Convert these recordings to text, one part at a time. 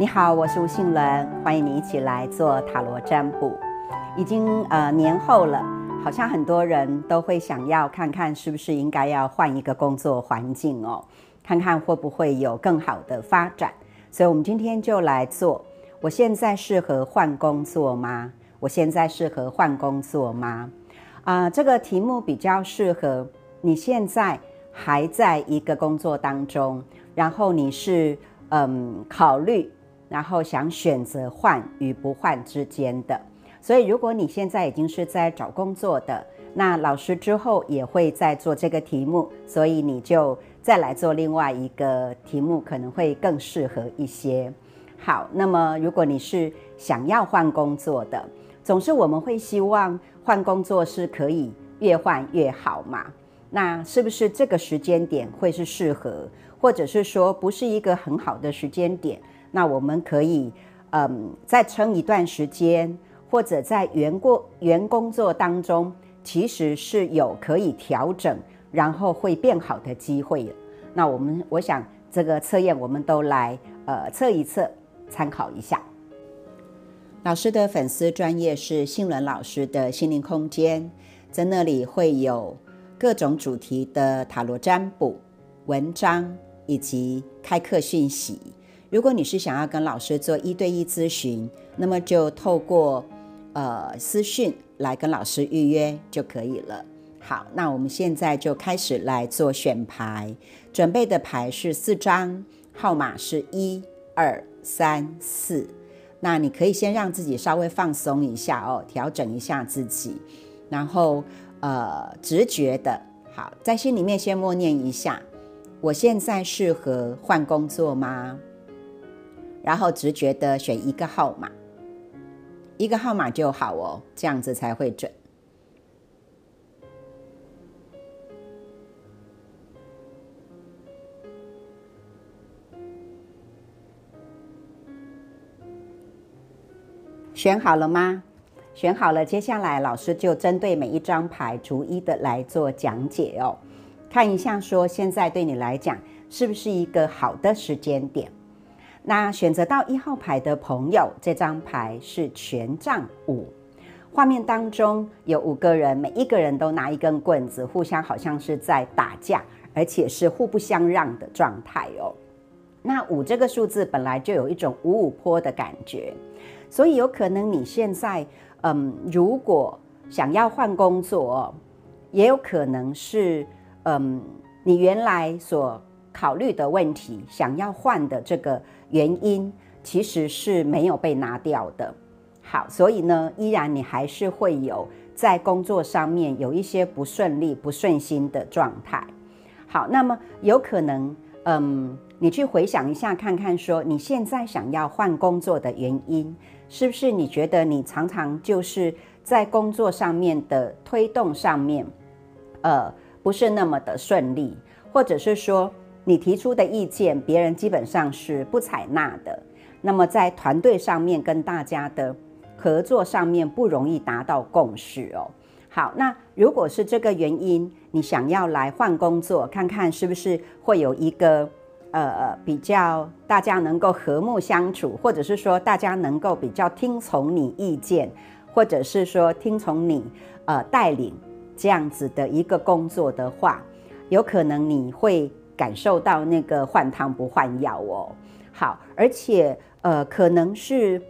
你好，我是吴信伦，欢迎你一起来做塔罗占卜。已经呃年后了，好像很多人都会想要看看是不是应该要换一个工作环境哦，看看会不会有更好的发展。所以，我们今天就来做。我现在适合换工作吗？我现在适合换工作吗？啊，这个题目比较适合你现在还在一个工作当中，然后你是嗯考虑。然后想选择换与不换之间的，所以如果你现在已经是在找工作的，那老师之后也会再做这个题目，所以你就再来做另外一个题目，可能会更适合一些。好，那么如果你是想要换工作的，总是我们会希望换工作是可以越换越好嘛？那是不是这个时间点会是适合，或者是说不是一个很好的时间点？那我们可以，嗯，再撑一段时间，或者在原过原工作当中，其实是有可以调整，然后会变好的机会。那我们，我想这个测验我们都来，呃，测一测，参考一下。老师的粉丝专业是信伦老师的心灵空间，在那里会有各种主题的塔罗占卜文章以及开课讯息。如果你是想要跟老师做一对一咨询，那么就透过呃私讯来跟老师预约就可以了。好，那我们现在就开始来做选牌，准备的牌是四张，号码是一二三四。那你可以先让自己稍微放松一下哦，调整一下自己，然后呃直觉的，好，在心里面先默念一下：我现在适合换工作吗？然后直觉的选一个号码，一个号码就好哦，这样子才会准。选好了吗？选好了，接下来老师就针对每一张牌逐一的来做讲解哦，看一下说现在对你来讲是不是一个好的时间点。那选择到一号牌的朋友，这张牌是权杖五。画面当中有五个人，每一个人都拿一根棍子，互相好像是在打架，而且是互不相让的状态哦。那五这个数字本来就有一种五五坡的感觉，所以有可能你现在，嗯，如果想要换工作，也有可能是，嗯，你原来所考虑的问题，想要换的这个。原因其实是没有被拿掉的，好，所以呢，依然你还是会有在工作上面有一些不顺利、不顺心的状态。好，那么有可能，嗯，你去回想一下，看看说你现在想要换工作的原因，是不是你觉得你常常就是在工作上面的推动上面，呃，不是那么的顺利，或者是说？你提出的意见，别人基本上是不采纳的。那么在团队上面跟大家的合作上面不容易达到共识哦。好，那如果是这个原因，你想要来换工作，看看是不是会有一个呃比较大家能够和睦相处，或者是说大家能够比较听从你意见，或者是说听从你呃带领这样子的一个工作的话，有可能你会。感受到那个换汤不换药哦，好，而且呃，可能是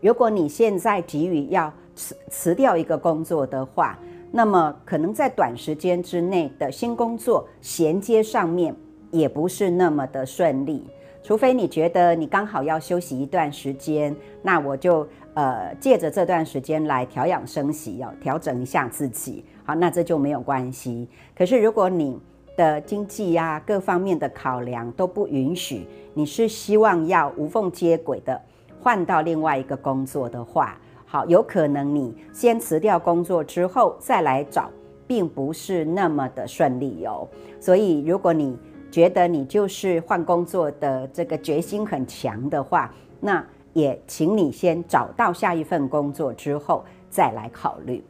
如果你现在急于要辞辞掉一个工作的话，那么可能在短时间之内的新工作衔接上面也不是那么的顺利，除非你觉得你刚好要休息一段时间，那我就呃借着这段时间来调养生息，要调整一下自己，好，那这就没有关系。可是如果你的经济呀，各方面的考量都不允许。你是希望要无缝接轨的换到另外一个工作的话，好，有可能你先辞掉工作之后再来找，并不是那么的顺利哦。所以，如果你觉得你就是换工作的这个决心很强的话，那也请你先找到下一份工作之后再来考虑。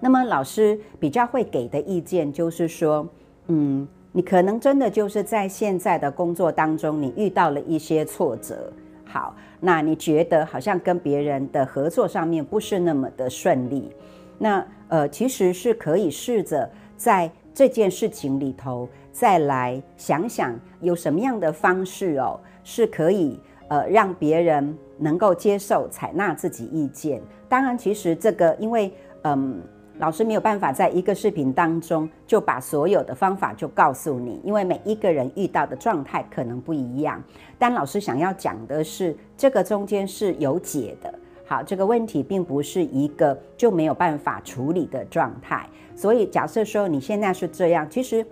那么，老师比较会给的意见就是说。嗯，你可能真的就是在现在的工作当中，你遇到了一些挫折。好，那你觉得好像跟别人的合作上面不是那么的顺利，那呃，其实是可以试着在这件事情里头再来想想有什么样的方式哦，是可以呃让别人能够接受、采纳自己意见。当然，其实这个因为嗯。老师没有办法在一个视频当中就把所有的方法就告诉你，因为每一个人遇到的状态可能不一样。但老师想要讲的是，这个中间是有解的。好，这个问题并不是一个就没有办法处理的状态。所以假设说你现在是这样，其实，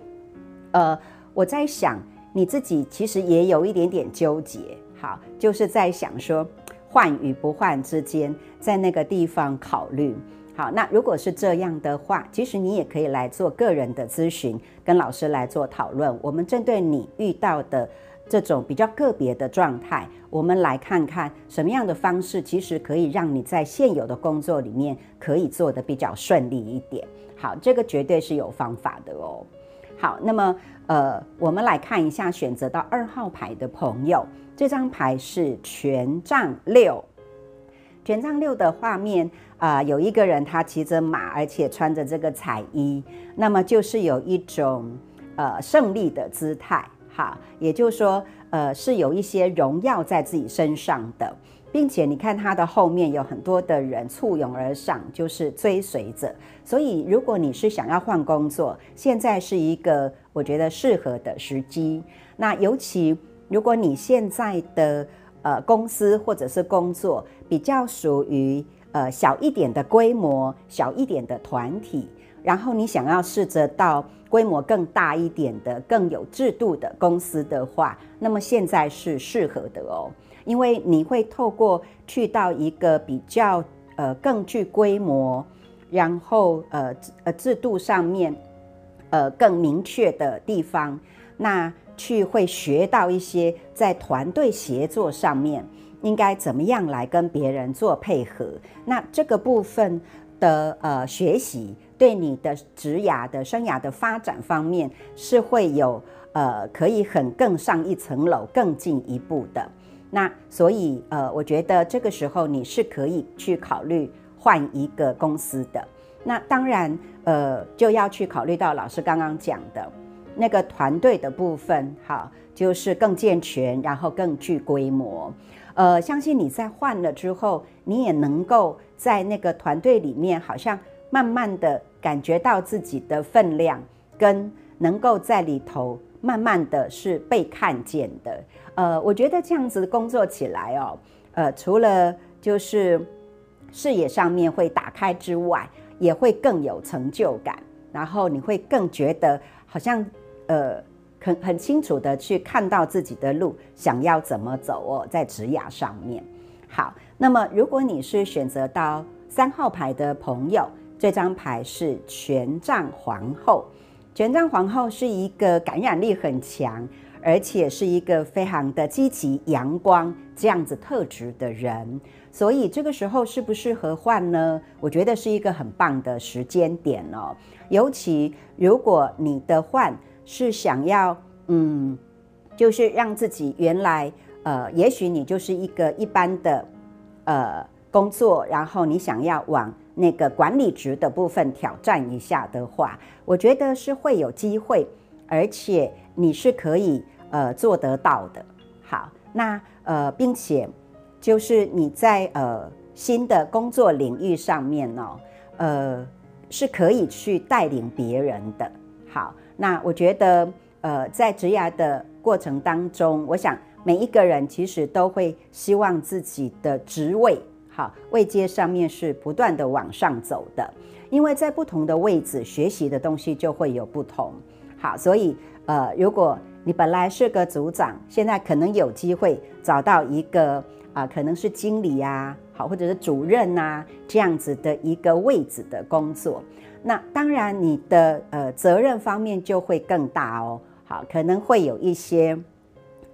呃，我在想你自己其实也有一点点纠结。好，就是在想说换与不换之间，在那个地方考虑。好，那如果是这样的话，其实你也可以来做个人的咨询，跟老师来做讨论。我们针对你遇到的这种比较个别的状态，我们来看看什么样的方式，其实可以让你在现有的工作里面可以做得比较顺利一点。好，这个绝对是有方法的哦。好，那么呃，我们来看一下选择到二号牌的朋友，这张牌是权杖六。权杖六的画面啊，有一个人他骑着马，而且穿着这个彩衣，那么就是有一种呃胜利的姿态，哈，也就是说呃是有一些荣耀在自己身上的，并且你看他的后面有很多的人簇拥而上，就是追随者。所以如果你是想要换工作，现在是一个我觉得适合的时机。那尤其如果你现在的呃，公司或者是工作比较属于呃小一点的规模、小一点的团体，然后你想要试着到规模更大一点的、更有制度的公司的话，那么现在是适合的哦，因为你会透过去到一个比较呃更具规模，然后呃呃制度上面呃更明确的地方，那。去会学到一些在团队协作上面应该怎么样来跟别人做配合。那这个部分的呃学习，对你的职涯的生涯的发展方面是会有呃可以很更上一层楼、更进一步的。那所以呃，我觉得这个时候你是可以去考虑换一个公司的。那当然呃，就要去考虑到老师刚刚讲的。那个团队的部分，好，就是更健全，然后更具规模。呃，相信你在换了之后，你也能够在那个团队里面，好像慢慢的感觉到自己的分量，跟能够在里头慢慢的是被看见的。呃，我觉得这样子工作起来哦，呃，除了就是视野上面会打开之外，也会更有成就感，然后你会更觉得好像。呃，很很清楚的去看到自己的路，想要怎么走哦，在职涯上面。好，那么如果你是选择到三号牌的朋友，这张牌是权杖皇后。权杖皇后是一个感染力很强，而且是一个非常的积极、阳光这样子特质的人。所以这个时候适不适合换呢？我觉得是一个很棒的时间点哦。尤其如果你的换。是想要，嗯，就是让自己原来，呃，也许你就是一个一般的，呃，工作，然后你想要往那个管理职的部分挑战一下的话，我觉得是会有机会，而且你是可以，呃，做得到的。好，那呃，并且就是你在呃新的工作领域上面呢，呃，是可以去带领别人的。好。那我觉得，呃，在职涯的过程当中，我想每一个人其实都会希望自己的职位，好位阶上面是不断的往上走的，因为在不同的位置学习的东西就会有不同。好，所以呃，如果你本来是个组长，现在可能有机会找到一个啊，可能是经理呀，或者是主任呐这样子的一个位置的工作。那当然，你的呃责任方面就会更大哦。好，可能会有一些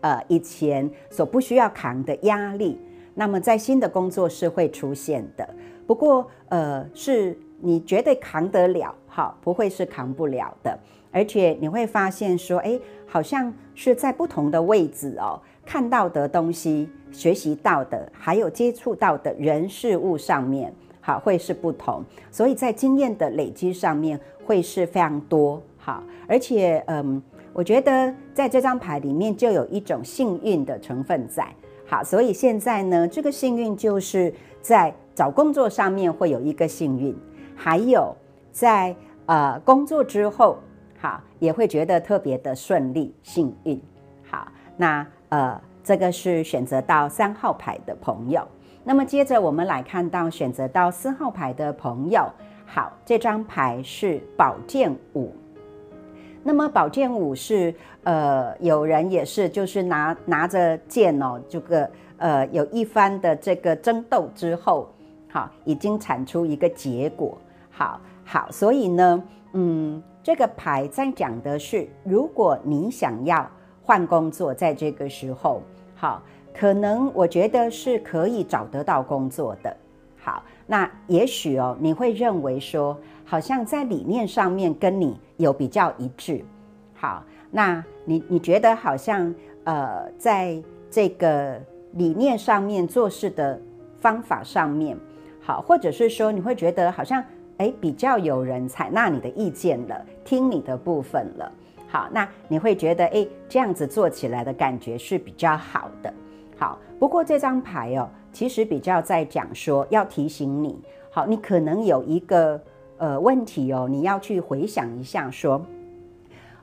呃以前所不需要扛的压力，那么在新的工作是会出现的。不过呃，是你绝对扛得了，好，不会是扛不了的。而且你会发现说，哎，好像是在不同的位置哦，看到的东西、学习到的，还有接触到的人事物上面，好，会是不同。所以在经验的累积上面，会是非常多。好，而且，嗯，我觉得在这张牌里面就有一种幸运的成分在。好，所以现在呢，这个幸运就是在找工作上面会有一个幸运，还有在呃工作之后，好也会觉得特别的顺利幸运。好，那呃这个是选择到三号牌的朋友。那么接着我们来看到选择到四号牌的朋友，好，这张牌是宝剑五。那么宝剑五是呃，有人也是就是拿拿着剑哦，这个呃有一番的这个争斗之后，好，已经产出一个结果，好好，所以呢，嗯，这个牌在讲的是，如果你想要换工作，在这个时候，好，可能我觉得是可以找得到工作的，好，那也许哦，你会认为说。好像在理念上面跟你有比较一致，好，那你你觉得好像呃，在这个理念上面做事的方法上面，好，或者是说你会觉得好像哎比较有人采纳你的意见了，听你的部分了，好，那你会觉得哎这样子做起来的感觉是比较好的，好，不过这张牌哦，其实比较在讲说要提醒你，好，你可能有一个。呃，问题哦，你要去回想一下，说，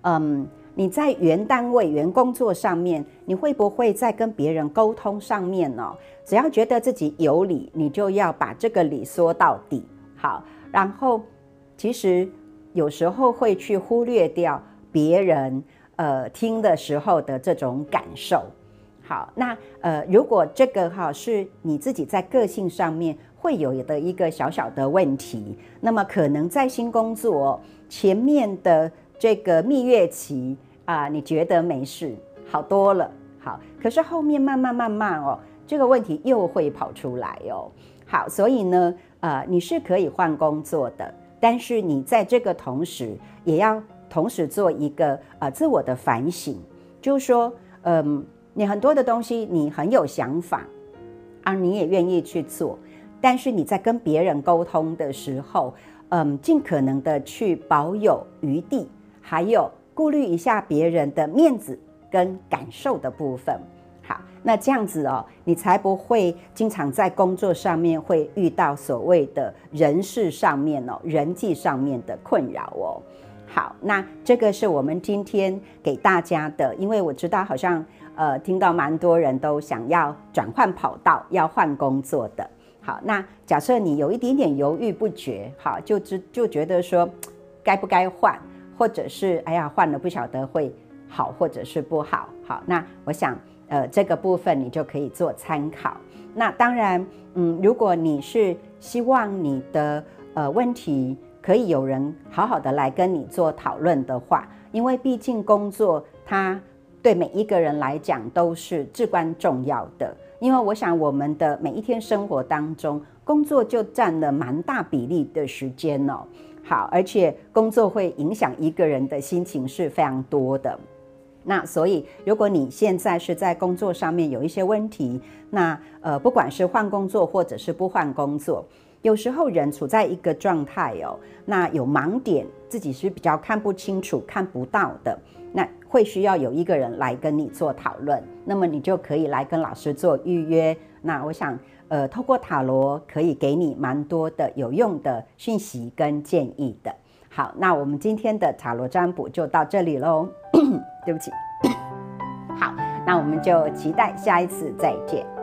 嗯，你在原单位、原工作上面，你会不会在跟别人沟通上面呢？只要觉得自己有理，你就要把这个理说到底。好，然后其实有时候会去忽略掉别人呃听的时候的这种感受。好，那呃，如果这个哈是你自己在个性上面。会有的一个小小的问题，那么可能在新工作前面的这个蜜月期啊，你觉得没事，好多了，好，可是后面慢慢慢慢哦，这个问题又会跑出来哦，好，所以呢，呃，你是可以换工作的，但是你在这个同时也要同时做一个呃自我的反省，就是说，嗯，你很多的东西你很有想法，啊，你也愿意去做。但是你在跟别人沟通的时候，嗯，尽可能的去保有余地，还有顾虑一下别人的面子跟感受的部分。好，那这样子哦，你才不会经常在工作上面会遇到所谓的人事上面哦、人际上面的困扰哦。好，那这个是我们今天给大家的，因为我知道好像呃，听到蛮多人都想要转换跑道，要换工作的。好，那假设你有一点点犹豫不决，好，就知就觉得说该不该换，或者是哎呀换了不晓得会好或者是不好，好，那我想呃这个部分你就可以做参考。那当然，嗯，如果你是希望你的呃问题可以有人好好的来跟你做讨论的话，因为毕竟工作它对每一个人来讲都是至关重要的。因为我想，我们的每一天生活当中，工作就占了蛮大比例的时间哦。好，而且工作会影响一个人的心情是非常多的。那所以，如果你现在是在工作上面有一些问题，那呃，不管是换工作或者是不换工作，有时候人处在一个状态哦，那有盲点，自己是比较看不清楚、看不到的。那会需要有一个人来跟你做讨论，那么你就可以来跟老师做预约。那我想，呃，透过塔罗可以给你蛮多的有用的讯息跟建议的。好，那我们今天的塔罗占卜就到这里喽。对不起。好，那我们就期待下一次再见。